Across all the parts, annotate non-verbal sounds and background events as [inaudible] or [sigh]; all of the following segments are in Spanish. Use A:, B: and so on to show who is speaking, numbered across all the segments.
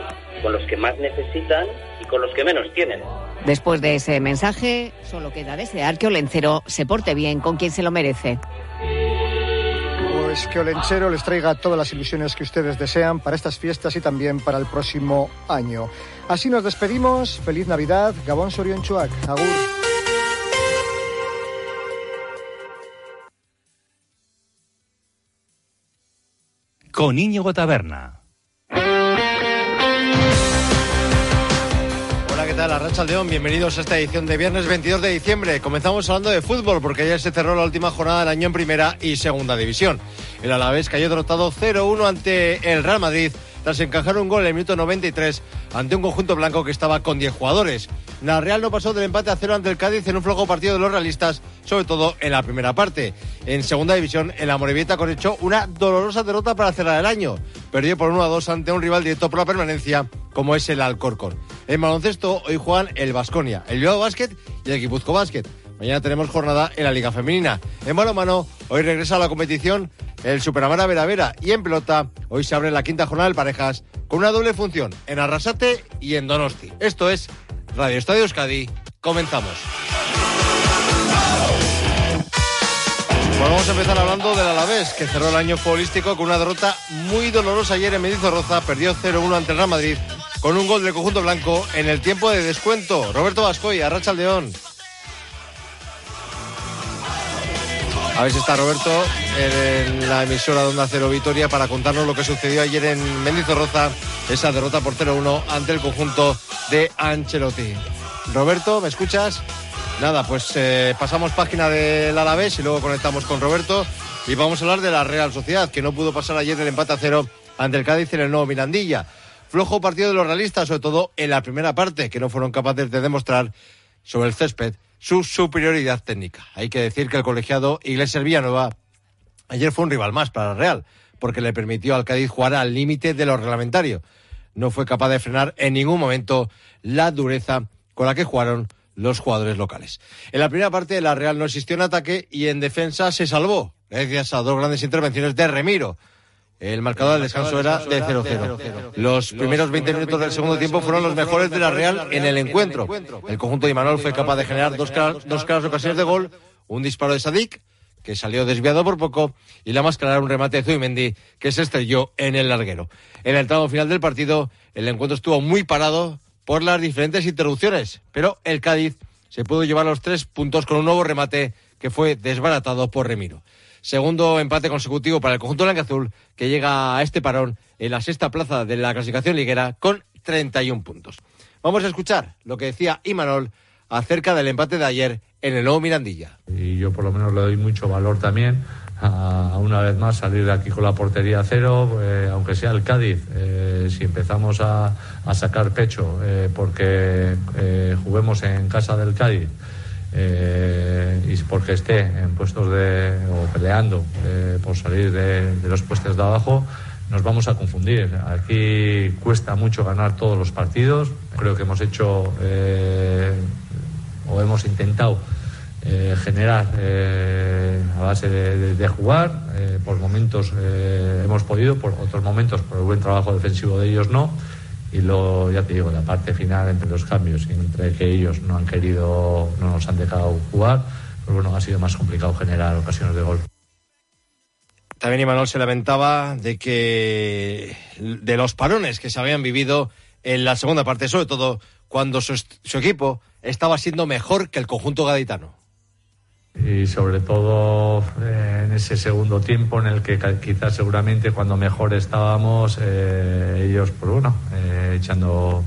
A: compartir con los que más necesitan y con los que menos tienen.
B: Después de ese mensaje, solo queda desear que Olencero se porte bien con quien se lo merece.
C: Pues que Olenchero les traiga todas las ilusiones que ustedes desean para estas fiestas y también para el próximo año. Así nos despedimos. Feliz Navidad. Gabón Sorion Chuac. Agur.
D: con Íñigo Taberna.
E: Tal? Arracha León, bienvenidos a esta edición de viernes 22 de diciembre. Comenzamos hablando de fútbol porque ayer se cerró la última jornada del año en primera y segunda división. El Alavés cayó derrotado 0-1 ante el Real Madrid tras encajar un gol en el minuto 93 ante un conjunto blanco que estaba con 10 jugadores. La Real no pasó del empate a cero ante el Cádiz en un flojo partido de los realistas, sobre todo en la primera parte. En segunda división, el Amorebieta cosechó una dolorosa derrota para cerrar el año. Perdió por 1 a 2 ante un rival directo por la permanencia, como es el Alcorcón. En baloncesto, hoy juegan el Vasconia, el Bilbao Basket y el Guipuzco Basket. Mañana tenemos jornada en la Liga Femenina. En balonmano, hoy regresa a la competición el Superamara Vera Vera y en pelota, hoy se abre la quinta jornada de parejas con una doble función en Arrasate y en Donosti. Esto es Radio Estadio Euskadi. Comenzamos. Bueno, vamos a empezar hablando del Alavés, que cerró el año futbolístico con una derrota muy dolorosa ayer en Medizorroza. Perdió 0-1 ante el Real Madrid con un gol del conjunto blanco en el tiempo de descuento. Roberto Vascoy, Arracha León. A ver si está Roberto en la emisora Onda Cero Vitoria para contarnos lo que sucedió ayer en Mendizorroza, esa derrota por 0-1 ante el conjunto de Ancelotti. Roberto, ¿me escuchas? Nada, pues eh, pasamos página del Alavés y luego conectamos con Roberto y vamos a hablar de la Real Sociedad, que no pudo pasar ayer el empate a cero ante el Cádiz en el nuevo Mirandilla. Flojo partido de los realistas, sobre todo en la primera parte, que no fueron capaces de demostrar sobre el césped su superioridad técnica. Hay que decir que el colegiado Iglesias Villanueva ayer fue un rival más para el Real, porque le permitió al Cádiz jugar al límite de lo reglamentario. No fue capaz de frenar en ningún momento la dureza con la que jugaron los jugadores locales. En la primera parte, la Real no existió en ataque y en defensa se salvó, gracias a dos grandes intervenciones de Remiro, el marcador del descanso era de 0-0. Los primeros 20 minutos del segundo tiempo fueron los mejores de la Real en el encuentro. El conjunto de Imanol fue capaz de generar dos, dos claras ocasiones de gol, un disparo de Sadik, que salió desviado por poco, y la más clara un remate de Zubimendi, que se estrelló en el larguero. En el tramo final del partido, el encuentro estuvo muy parado por las diferentes interrupciones, pero el Cádiz se pudo llevar los tres puntos con un nuevo remate que fue desbaratado por Remiro. Segundo empate consecutivo para el conjunto azul que llega a este parón en la sexta plaza de la clasificación liguera con 31 puntos. Vamos a escuchar lo que decía Imanol acerca del empate de ayer en el nuevo Mirandilla.
F: Y yo por lo menos le doy mucho valor también a, una vez más salir de aquí con la portería cero, eh, aunque sea el Cádiz, eh, si empezamos a, sacar pecho eh, porque juguemos en casa del Cádiz eh, y porque esté en puestos de o peleando eh, por salir de, los puestos de abajo nos vamos a confundir. Aquí cuesta mucho ganar todos los partidos. Creo que hemos hecho eh, o hemos intentado generar a base de, jugar. por momentos hemos podido, por otros momentos por el buen trabajo defensivo de ellos no y luego, ya te digo, la parte final entre los cambios entre que ellos no han querido, no nos han dejado jugar, pues bueno, ha sido más complicado generar ocasiones de gol.
E: También Imanol se lamentaba de que de los parones que se habían vivido en la segunda parte, sobre todo cuando su, su equipo estaba siendo mejor que el conjunto gaditano
F: y sobre todo eh, en ese segundo tiempo en el que quizás seguramente cuando mejor estábamos eh, ellos pues bueno eh, echando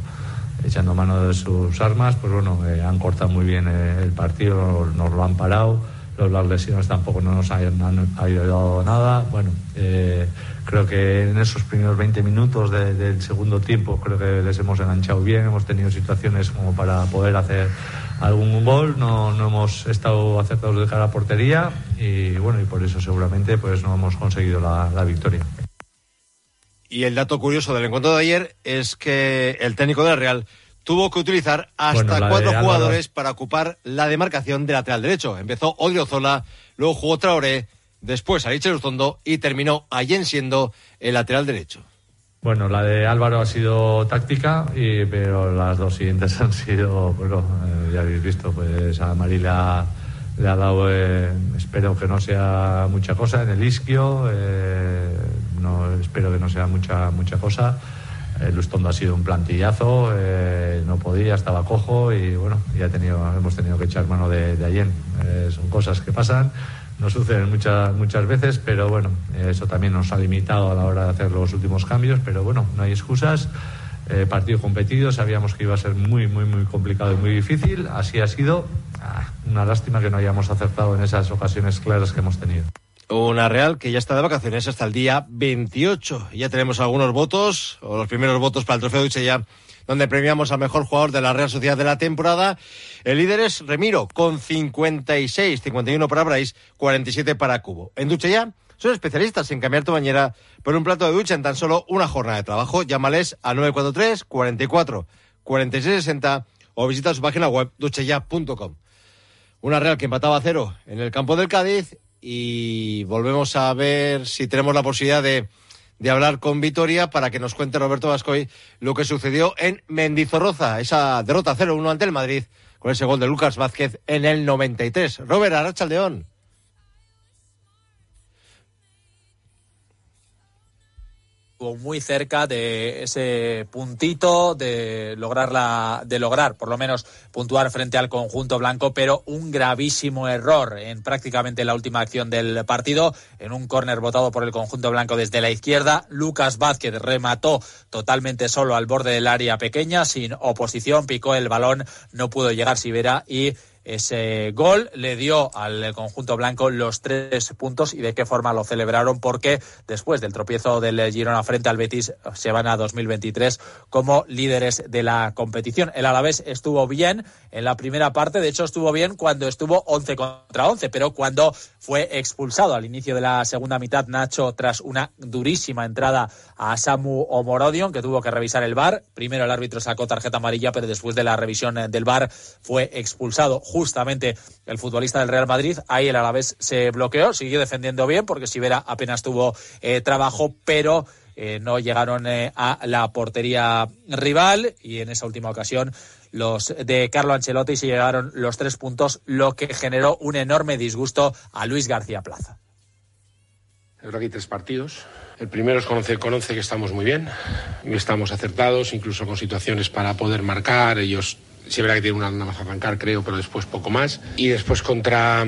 F: echando mano de sus armas pues bueno han cortado muy bien el partido nos lo han parado las lesiones tampoco no nos han, ayudado nada bueno creo que en esos primeros 20 minutos del segundo tiempo creo que les hemos enganchado bien hemos tenido situaciones como para poder hacer algún gol, no, no hemos estado acertados de cara a portería y bueno, y por eso seguramente pues no hemos conseguido la, victoria.
E: Y el dato curioso del encuentro de ayer es que el técnico del Real tuvo que utilizar hasta cuatro jugadores para ocupar la demarcación de lateral derecho. Empezó Odriozola, luego jugó Traoré, después Ariche Luzondo y terminó Allen siendo el lateral derecho.
F: Bueno, la de Álvaro ha sido táctica, y, pero las dos siguientes [laughs] han sido, bueno, eh, ya habéis visto, pues a Marila le ha dado, eh, espero que no sea mucha cosa en el isquio, eh, no, espero que no sea mucha, mucha cosa. El Lustondo ha sido un plantillazo, no podía, estaba cojo y bueno, ya tenido, hemos tenido que echar mano de, de Allen. son cosas que pasan no suceden muchas, muchas veces, pero bueno, eso también nos ha limitado a la hora de hacer los últimos cambios, pero bueno, no hay excusas. Eh, partido competido, sabíamos que iba a ser muy, muy, muy complicado y muy difícil. Así ha sido. Ah, una lástima que no hayamos acertado en esas ocasiones claras que hemos tenido.
E: Una Real que ya está de vacaciones hasta el día 28. Ya tenemos algunos votos, o los primeros votos para el trofeo de ya donde premiamos al mejor jugador de la Real Sociedad de la temporada. El líder es Remiro, con 56, 51 para Brais, 47 para Cubo. En ducha ya, son especialistas en cambiar tu bañera por un plato de ducha en tan solo una jornada de trabajo. Llámales a 943 44 46 60 o visita su página web duchaya.com. Una Real que empataba a cero en el campo del Cádiz y volvemos a ver si tenemos la posibilidad de de hablar con Vitoria para que nos cuente Roberto Vascoy lo que sucedió en Mendizorroza, esa derrota 0-1 ante el Madrid, con ese gol de Lucas Vázquez en el 93. Robert Arachaldeón.
G: Muy cerca de ese puntito de lograr la, de lograr por lo menos puntuar frente al conjunto blanco, pero un gravísimo error en prácticamente la última acción del partido, en un córner votado por el conjunto blanco desde la izquierda. Lucas Vázquez remató totalmente solo al borde del área pequeña, sin oposición, picó el balón, no pudo llegar Sivera y ese gol le dio al conjunto blanco los tres puntos y de qué forma lo celebraron porque después del tropiezo del Girona frente al Betis se van a 2023 como líderes de la competición. El Alavés estuvo bien en la primera parte, de hecho estuvo bien cuando estuvo 11 contra 11, pero cuando fue expulsado al inicio de la segunda mitad Nacho tras una durísima entrada a Samu Omorodion que tuvo que revisar el VAR. Primero el árbitro sacó tarjeta amarilla, pero después de la revisión del VAR fue expulsado justamente el futbolista del Real Madrid. Ahí el Alavés se bloqueó, siguió defendiendo bien porque Sivera apenas tuvo eh, trabajo, pero eh, no llegaron eh, a la portería rival y en esa última ocasión los de Carlo Ancelotti se llegaron los tres puntos, lo que generó un enorme disgusto a Luis García Plaza.
H: Es verdad que hay tres partidos. El primero es conocer, conoce que estamos muy bien, estamos acertados, incluso con situaciones para poder marcar. Ellos Sí, verá que tiene una nada más arrancar, creo, pero después poco más. Y después contra,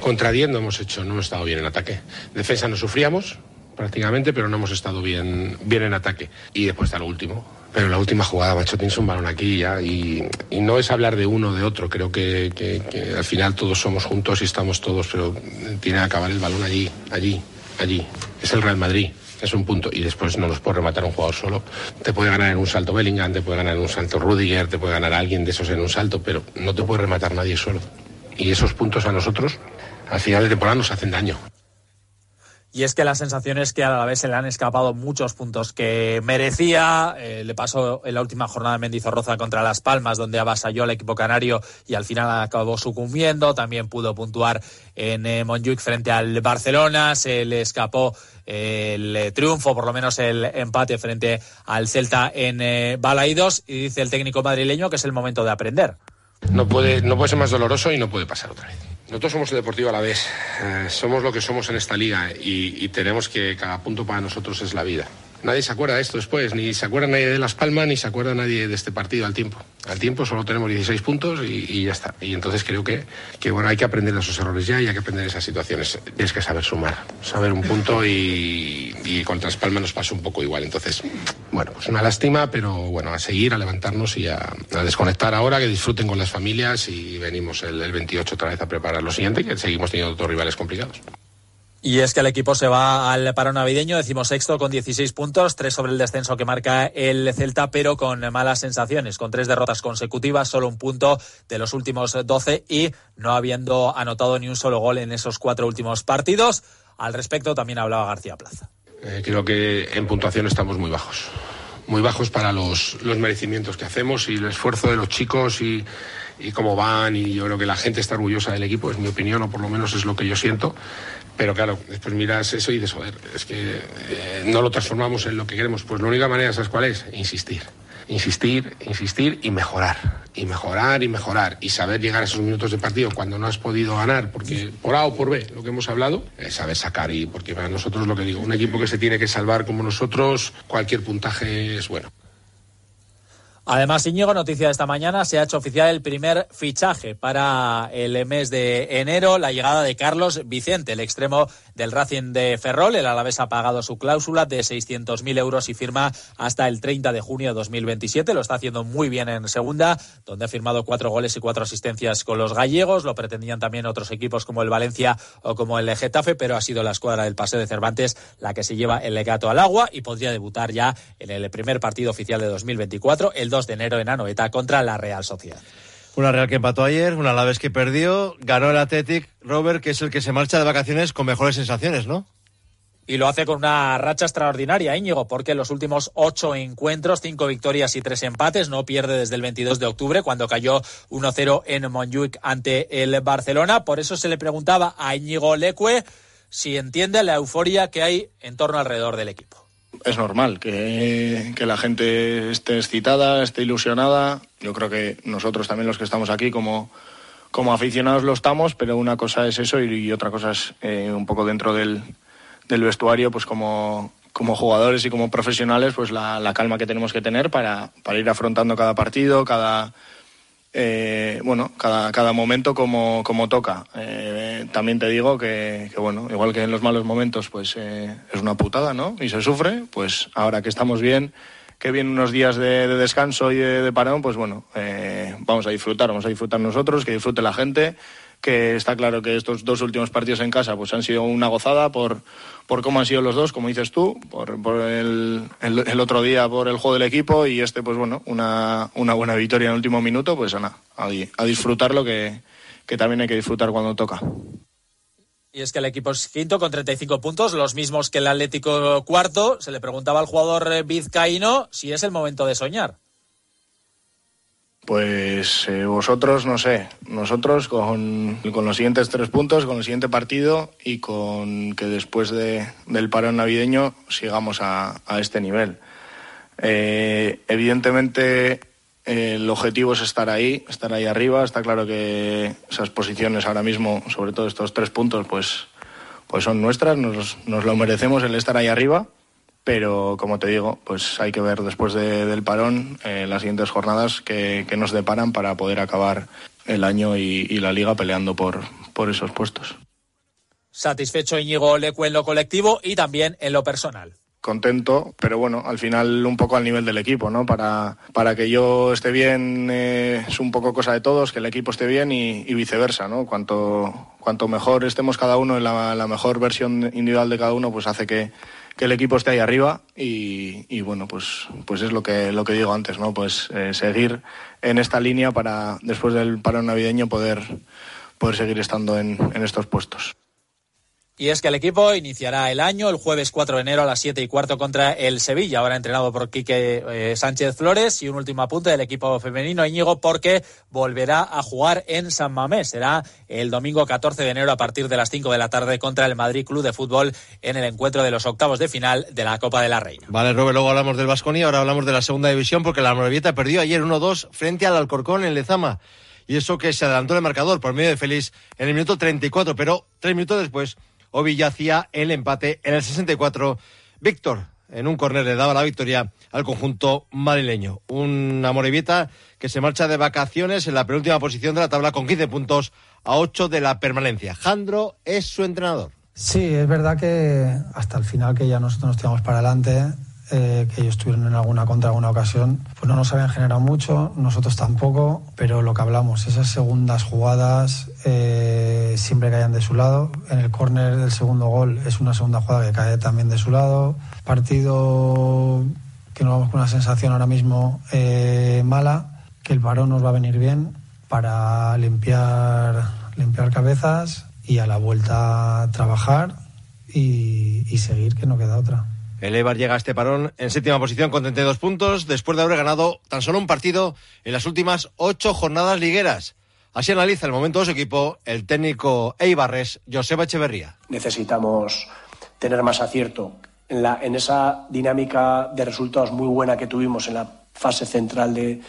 H: contra hemos hecho, no hemos estado bien en ataque. Defensa no sufríamos prácticamente, pero no hemos estado bien, bien en ataque. Y después está lo último. Pero la última jugada, macho, tienes un balón aquí ya. Y, no es hablar de uno o de otro. Creo que, que, al final todos somos juntos y estamos todos, pero tiene que acabar el balón allí, allí, allí. Es el Real Madrid es un punto. Y después no nos puede rematar un jugador solo. Te puede ganar en un salto Bellingham, te puede ganar en un salto Rudiger, te puede ganar alguien de esos en un salto, pero no te puede rematar nadie solo. Y esos puntos a nosotros, al final de temporada, nos hacen daño.
G: Y es que la sensación es que a la vez se le han escapado muchos puntos que merecía. Eh, le pasó en la última jornada de Mendizorroza contra Las Palmas, donde avasalló al equipo canario y al final acabó sucumbiendo. También pudo puntuar en eh, frente al Barcelona. Se le escapó el eh, triunfo, por lo menos el empate frente al Celta en eh, Balaidos. Y dice el técnico madrileño que es el momento de aprender.
H: No puede, no puede ser más doloroso y no puede pasar otra vez. Nosotros somos el Deportivo a la vez, eh, somos lo que somos en esta liga y, y tenemos que cada punto para nosotros es la vida nadie se acuerda de esto después, ni se acuerda nadie de Las Palmas, ni se acuerda nadie de este partido al tiempo. Al tiempo solo tenemos 16 puntos y, ya está. Y entonces creo que, bueno, hay que aprender de esos errores ya y hay que aprender de esas situaciones. Tienes que saber sumar, saber un punto y, contra Las Palmas nos pasó un poco igual. Entonces, bueno, pues una lástima, pero bueno, a seguir, a levantarnos y a, a desconectar ahora, que disfruten con las familias y venimos el, el 28 otra vez a preparar lo siguiente, que seguimos teniendo otros rivales complicados.
G: Y es que el equipo se va al paro navideño, decimos sexto con 16 puntos, tres sobre el descenso que marca el Celta, pero con malas sensaciones, con tres derrotas consecutivas, solo un punto de los últimos 12 y no habiendo anotado ni un solo gol en esos cuatro últimos partidos. Al respecto también hablaba García Plaza.
H: Eh, creo que en puntuación estamos muy bajos muy bajos para los, los merecimientos que hacemos y el esfuerzo de los chicos y, y cómo van y yo creo que la gente está orgullosa del equipo, es mi opinión o por lo menos es lo que yo siento. Pero claro, después miras eso y dices, joder, es que eh, no lo transformamos en lo que queremos. Pues la única manera, ¿sabes cuál es? Insistir. Insistir, insistir y mejorar. Y mejorar y mejorar. Y saber llegar a esos minutos de partido cuando no has podido ganar, porque por A o por B, lo que hemos hablado, es saber sacar. Y porque para nosotros lo que digo, un equipo que se tiene que salvar como nosotros, cualquier puntaje es bueno.
G: Además, Íñigo, noticia de esta mañana, se ha hecho oficial el primer fichaje para el mes de enero, la llegada de Carlos Vicente, el extremo del Racing de Ferrol. El Alavés ha pagado su cláusula de 600.000 euros y firma hasta el 30 de junio de 2027. Lo está haciendo muy bien en segunda, donde ha firmado cuatro goles y cuatro asistencias con los gallegos. Lo pretendían también otros equipos como el Valencia o como el Getafe, pero ha sido la escuadra del Paseo de Cervantes la que se lleva el legato al agua y podría debutar ya en el primer partido oficial de 2024, el 2 de enero en Anoeta contra la Real Sociedad.
E: Una Real que empató ayer, una Alaves que perdió, ganó el Athletic, Robert, que es el que se marcha de vacaciones con mejores sensaciones, ¿no?
G: Y lo hace con una racha extraordinaria, Íñigo, porque en los últimos ocho encuentros, cinco victorias y tres empates, no pierde desde el 22 de octubre, cuando cayó 1-0 en Montjuic ante el Barcelona. Por eso se le preguntaba a Íñigo Leque si entiende la euforia que hay en torno alrededor del equipo
I: es normal que, que, la gente esté excitada, esté ilusionada. Yo creo que nosotros también los que estamos aquí como, como aficionados lo estamos, pero una cosa es eso y, otra cosa es eh, un poco dentro del, del, vestuario, pues como, como jugadores y como profesionales, pues la, la calma que tenemos que tener para, para ir afrontando cada partido, cada, eh, bueno, cada, cada momento como, como toca. Eh, también te digo que, bueno, igual que en los malos momentos, pues eh, es una putada, ¿no? Y se sufre, pues ahora que estamos bien, que vienen unos días de, de descanso y de, de, parón, pues bueno, eh, vamos a disfrutar, vamos a disfrutar nosotros, que disfrute la gente, que está claro que estos dos últimos partidos en casa pues han sido una gozada por, por cómo han sido los dos, como dices tú, por, por el, el, otro día por el juego del equipo y este pues bueno, una, una buena victoria en el último minuto, pues a, a, a disfrutarlo que, que también hay que disfrutar cuando toca.
G: Y es que el equipo es quinto con 35 puntos, los mismos que el Atlético cuarto. Se le preguntaba al jugador vizcaíno si es el momento de soñar.
I: Pues eh, vosotros, no sé, nosotros con, los siguientes tres puntos, con el siguiente partido y con que después de, del parón navideño sigamos a, a este nivel. Eh, evidentemente eh, el objetivo es estar ahí, estar ahí arriba. Está claro que esas posiciones ahora mismo, sobre todo estos tres puntos, pues, pues son nuestras, nos, nos lo merecemos el estar ahí arriba pero como te digo, pues hay que ver después de, del parón eh, las siguientes jornadas que, que, nos deparan para poder acabar el año y, y la liga peleando por, por esos puestos.
G: Satisfecho Íñigo Lecu en lo colectivo y también en lo personal
I: contento, pero bueno, al final un poco al nivel del equipo, ¿no? Para, para que yo esté bien eh, es un poco cosa de todos, que el equipo esté bien y, y viceversa, ¿no? Cuanto, cuanto mejor estemos cada uno en la, la, mejor versión individual de cada uno, pues hace que, que el equipo esté ahí arriba y, y, bueno, pues, pues es lo que, lo que digo antes, ¿no? Pues eh, seguir en esta línea para después del paro navideño poder, poder seguir estando en, en estos puestos.
G: Y es que el equipo iniciará el año el jueves 4 de enero a las 7 y cuarto contra el Sevilla, ahora entrenado por Quique eh, Sánchez Flores. Y un último apunte del equipo femenino, Íñigo, porque volverá a jugar en San Mamés. Será el domingo 14 de enero a partir de las 5 de la tarde contra el Madrid Club de Fútbol en el encuentro de los octavos de final de la Copa de la Reina.
E: Vale, Robert, luego hablamos del Vasconi, ahora hablamos de la segunda división porque la Morevieta perdió ayer 1-2 frente al Alcorcón en Lezama. Y eso que se adelantó el marcador por medio de Félix en el minuto 34, pero tres minutos después Ovilla hacía el empate en el 64. Víctor, en un córner le daba la victoria al conjunto madrileño. Una Morevieta que se marcha de vacaciones en la penúltima posición de la tabla con 15 puntos a 8 de la permanencia. Jandro es su entrenador.
J: Sí, es verdad que hasta el final que ya nosotros nos tiramos para adelante, eh, que ellos tuvieron en alguna contra alguna ocasión, pues no nos habían generado mucho, nosotros tampoco, pero lo que hablamos, esas segundas jugadas eh, siempre caían de su lado. En el córner del segundo gol es una segunda jugada que cae también de su lado. Partido que nos vamos con una sensación ahora mismo eh, mala, que el varón nos va a venir bien para limpiar, limpiar cabezas y a la vuelta trabajar y, y seguir, que no queda otra
E: El Eibar llega a este parón en séptima posición con 32 puntos, después de haber ganado tan solo un partido en las últimas ocho jornadas ligueras. Así analiza el momento de su equipo el técnico Eibarres, Joseba Echeverría.
K: Necesitamos tener más acierto en, la, en esa dinámica de resultados muy buena que tuvimos en la fase central de,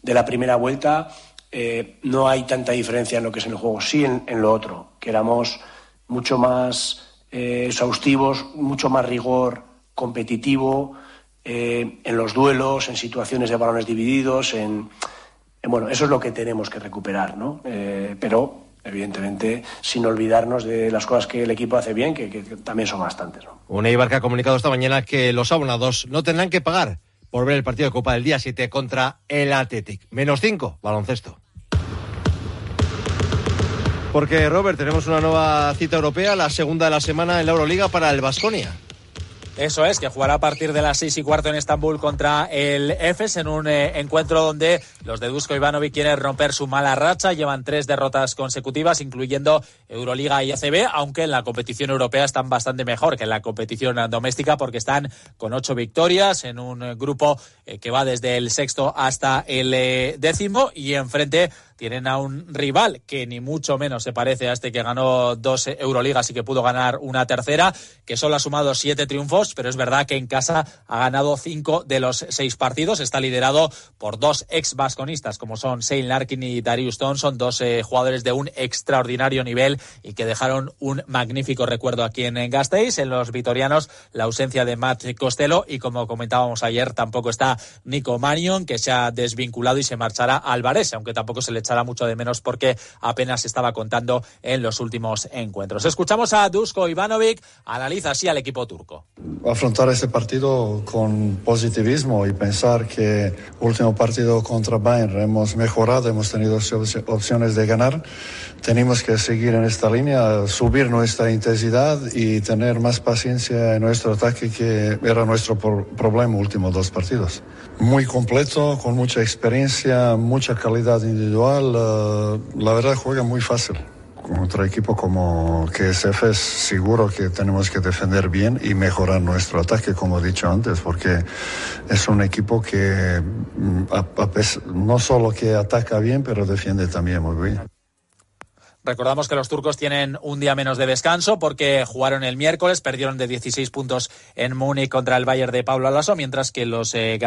K: de la primera vuelta. Eh, no hay tanta diferencia en lo que es en el juego, sí en, en lo otro, que éramos mucho más eh, exhaustivos, mucho más rigor competitivo eh, en los duelos, en situaciones de balones divididos, en, en, bueno, eso es lo que tenemos que recuperar, ¿no? Eh, pero evidentemente sin olvidarnos de las cosas que el equipo hace bien, que, que, también son bastantes. ¿no?
E: Un Eibar que ha comunicado esta mañana que los abonados no tendrán que pagar por ver el partido de Copa del día 7 contra el Athletic. Menos 5, baloncesto. Porque, Robert, tenemos una nueva cita europea, la segunda de la semana en la Euroliga para el Vasconia.
G: Eso es, que jugará a partir de las seis y cuarto en Estambul contra el EFES en un eh, encuentro donde los de Dusko Ivanovic quieren romper su mala racha. Llevan tres derrotas consecutivas, incluyendo Euroliga y ACB, aunque en la competición europea están bastante mejor que en la competición doméstica porque están con ocho victorias en un grupo eh, que va desde el sexto hasta el eh, décimo y enfrente tienen a un rival que ni mucho menos se parece a este que ganó dos Euroligas y que pudo ganar una tercera, que solo ha sumado siete triunfos, pero es verdad que en casa ha ganado cinco de los seis partidos. Está liderado por dos ex vasconistas, como son Shane Larkin y Darius Thompson, dos eh, jugadores de un extraordinario nivel y que dejaron un magnífico recuerdo aquí en, Gasteiz. En los vitorianos, la ausencia de Matt Costello y, como comentábamos ayer, tampoco está Nico Marion, que se ha desvinculado y se marchará al Varese, aunque tampoco se le echará mucho de menos porque apenas estaba contando en los últimos encuentros. Escuchamos a Dusko Ivanovic, analiza así al equipo turco.
L: Afrontar ese partido con positivismo y pensar que último partido contra Bayern hemos mejorado, hemos tenido opciones de ganar. Tenemos que seguir en esta línea, subir nuestra intensidad y tener más paciencia en nuestro ataque, que era nuestro problema últimos dos partidos. Muy completo, con mucha experiencia, mucha calidad individual. Uh, la verdad juega muy fácil. Contra equipo como KSF es seguro que tenemos que defender bien y mejorar nuestro ataque, como he dicho antes, porque es un equipo que a, a, no solo que ataca bien, pero defiende también muy bien.
G: Recordamos que los turcos tienen un día menos de descanso porque jugaron el miércoles, perdieron de 16 puntos en Múnich contra el Bayern de Pablo Alonso, mientras que los eh,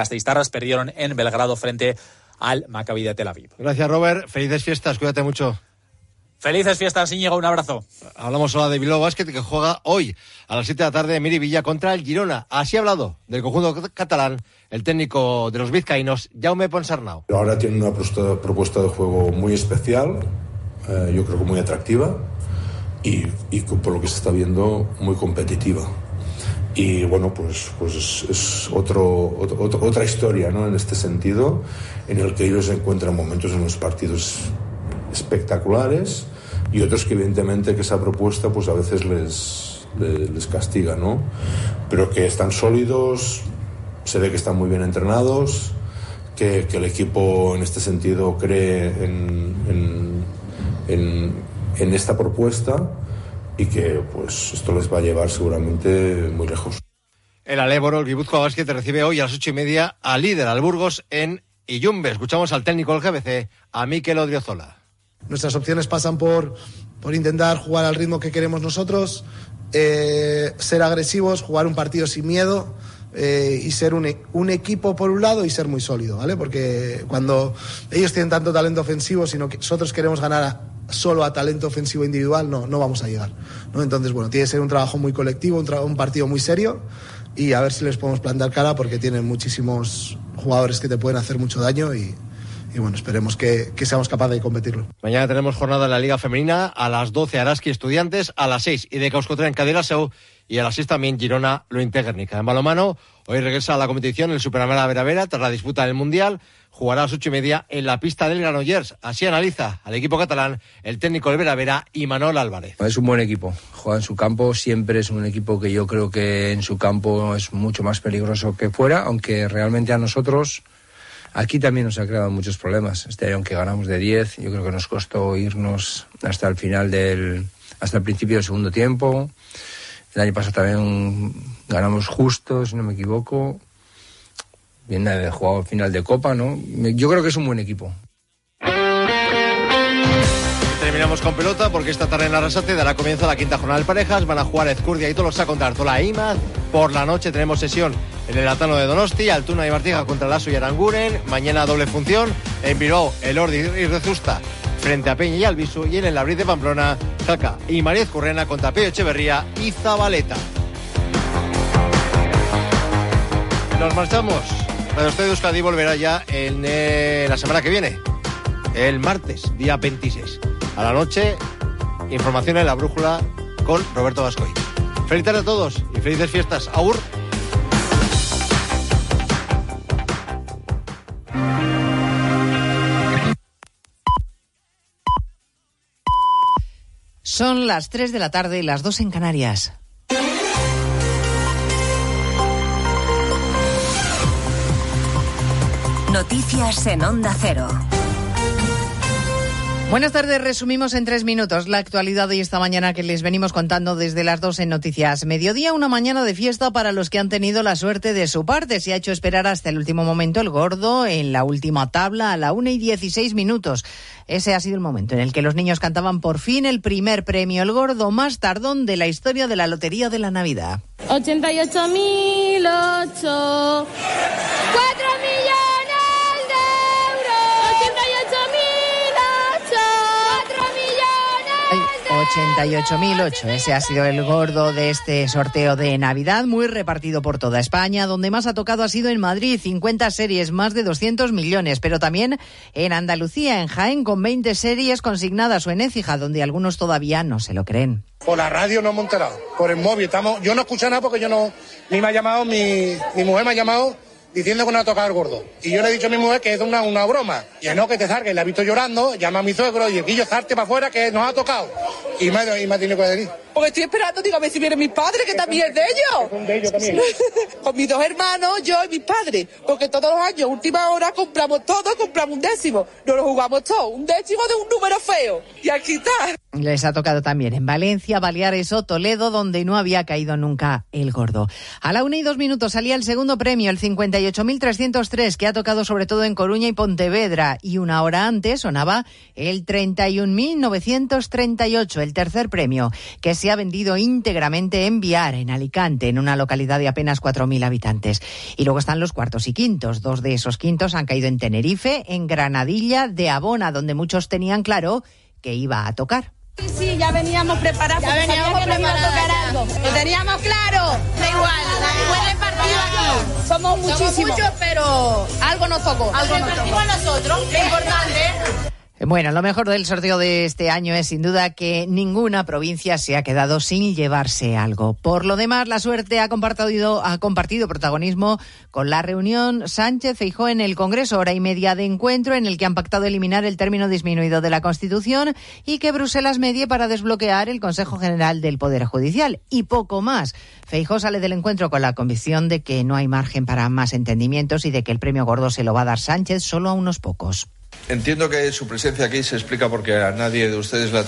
G: perdieron en Belgrado frente al Maccabi de Tel Aviv.
E: Gracias, Robert. Felices fiestas, cuídate mucho.
G: Felices fiestas, Íñigo, un abrazo.
E: Hablamos ahora de Bilbao Basket que juega hoy a las 7 de la tarde en Villa contra el Girona. Así ha hablado del conjunto catalán el técnico de los vizcaínos, Jaume Ponsarnau.
M: Ahora tiene una propuesta de juego muy especial, eh, yo creo que muy atractiva y, y, por lo que se está viendo muy competitiva. Y bueno, pues, pues es otro, otra historia ¿no? en este sentido, en el que ellos encuentran momentos en los partidos espectaculares y otros que evidentemente que esa propuesta pues a veces les, les, castiga, ¿no? Pero que están sólidos, se ve que están muy bien entrenados, que, el equipo en este sentido cree en en, en esta propuesta y que pues esto les va a llevar seguramente muy lejos.
E: El Aléboro, el Guipúzcoa Basket, recibe hoy a las ocho y media al líder, al Burgos, en Iyumbe. Escuchamos al técnico del GBC, a Miquel Odriozola.
N: Nuestras opciones pasan por, por intentar jugar al ritmo que queremos nosotros, eh, ser agresivos, jugar un partido sin miedo. Eh, y ser un, un, equipo por un lado y ser muy sólido, ¿vale? Porque cuando ellos tienen tanto talento ofensivo, sino que nosotros queremos ganar a, solo a talento ofensivo individual, no, no vamos a llegar, ¿no? Entonces, bueno, tiene que ser un trabajo muy colectivo, un, un partido muy serio y a ver si les podemos plantar cara porque tienen muchísimos jugadores que te pueden hacer mucho daño y, bueno, esperemos que, que, seamos capaces de competirlo.
E: Mañana tenemos jornada en la Liga Femenina a las 12 Araski Estudiantes, a las 6 y de Causcotren Cadillaceu y a las 6 también Girona lo Interguernica. En balomano, hoy regresa a la competición el Superamera Veravera tras la disputa del Mundial. Jugará a las ocho y media en la pista del Granollers. Así analiza al equipo catalán el técnico del Veravera y Manuel Álvarez.
O: Es un buen equipo. Juega en su campo. Siempre es un equipo que yo creo que en su campo es mucho más peligroso que fuera, aunque realmente a nosotros Aquí también nos ha creado muchos problemas. Este año, aunque ganamos de 10, yo creo que nos costó irnos hasta el final del, hasta el principio del segundo tiempo. El año pasado también ganamos justo, si no me equivoco. Viene de jugado final de Copa, ¿no? Yo creo que es un buen equipo.
E: Terminamos con pelota porque esta tarde en Arrasate dará comienzo a la quinta jornada de parejas. Van a jugar Ezcurdia y Tolosa contra Artola e Imaz. Por la noche tenemos sesión en el Atano de Donosti, Altuna y Martija contra Lasso y Aranguren. Mañana doble función. En Bilbao, el Ordi y Rezusta frente a Peña y Albisu. Y en el Abril de Pamplona, Jaca y María Currena contra Pío Echeverría y Zabaleta. Nos marchamos. Radio Estadio Euskadi volverá ya en eh, la semana que viene, el martes, día 26. A la noche, información en la brújula con Roberto Vascoy. Feliz tarde a todos y felices fiestas. Aur.
B: Son las 3 de la tarde y las 2 en Canarias.
P: Noticias en Onda Cero.
B: Buenas tardes, resumimos en tres minutos la actualidad de esta mañana que les venimos contando desde las dos en Noticias. Mediodía, una mañana de fiesta para los que han tenido la suerte de su parte. Se ha hecho esperar hasta el último momento el gordo en la última tabla a la una y dieciséis minutos. Ese ha sido el momento en el que los niños cantaban por fin el primer premio, el gordo más tardón de la historia de la Lotería de la Navidad.
Q: 88.008. 88.008.
B: Ese ha sido el gordo de este sorteo de Navidad, muy repartido por toda España. Donde más ha tocado ha sido en Madrid, 50 series, más de 200 millones. Pero también en Andalucía, en Jaén, con 20 series consignadas o en Écija, donde algunos todavía no se lo creen.
R: Por la radio no enterado, por el móvil. Estamos, yo no escucho nada porque yo no, ni me ha llamado, mi, mi mujer me ha llamado diciendo que no ha tocado el gordo. Y yo le he dicho a mi mujer que es una, una broma. Y no, que te salga, la he visto llorando, llama a mi suegro y el guillo salte para afuera que nos ha tocado. Y me, ha- y me ha tenido que venir.
S: Porque estoy esperando, digo, a ver si vienen mis padres, que también es de ellos.
R: de ellos también. [laughs]
S: Con mis dos hermanos, yo y mis padres. Porque todos los años, última hora, compramos todo, compramos un décimo. No lo jugamos todo. Un décimo de un número feo. Y aquí está.
B: Les ha tocado también en Valencia, Baleares o Toledo, donde no había caído nunca el gordo. A la una y dos minutos salía el segundo premio, el 58.303, que ha tocado sobre todo en Coruña y Pontevedra. Y una hora antes sonaba el 31.938, el tercer premio, que se ha vendido íntegramente en Viar, en Alicante, en una localidad de apenas 4.000 habitantes. Y luego están los cuartos y quintos. Dos de esos quintos han caído en Tenerife, en Granadilla, de Abona, donde muchos tenían claro que iba a tocar.
Q: Sí, sí, ya veníamos preparados. Ya veníamos que nos iba a tocar algo. Lo teníamos claro. Da igual, fue repartido aquí. Somos muchísimos. muchos, pero algo nos tocó. Algo nos tocó. nosotros. Lo importante.
B: Bueno, lo mejor del sorteo de este año es sin duda que ninguna provincia se ha quedado sin llevarse algo. Por lo demás, la suerte ha compartido, ha compartido protagonismo con la reunión Sánchez Feijó en el Congreso, hora y media de encuentro en el que han pactado eliminar el término disminuido de la Constitución y que Bruselas medie para desbloquear el Consejo General del Poder Judicial. Y poco más. Feijó sale del encuentro con la convicción de que no hay margen para más entendimientos y de que el premio gordo se lo va a dar Sánchez solo a unos pocos.
T: Entiendo que su presencia aquí se explica porque a nadie de ustedes le ha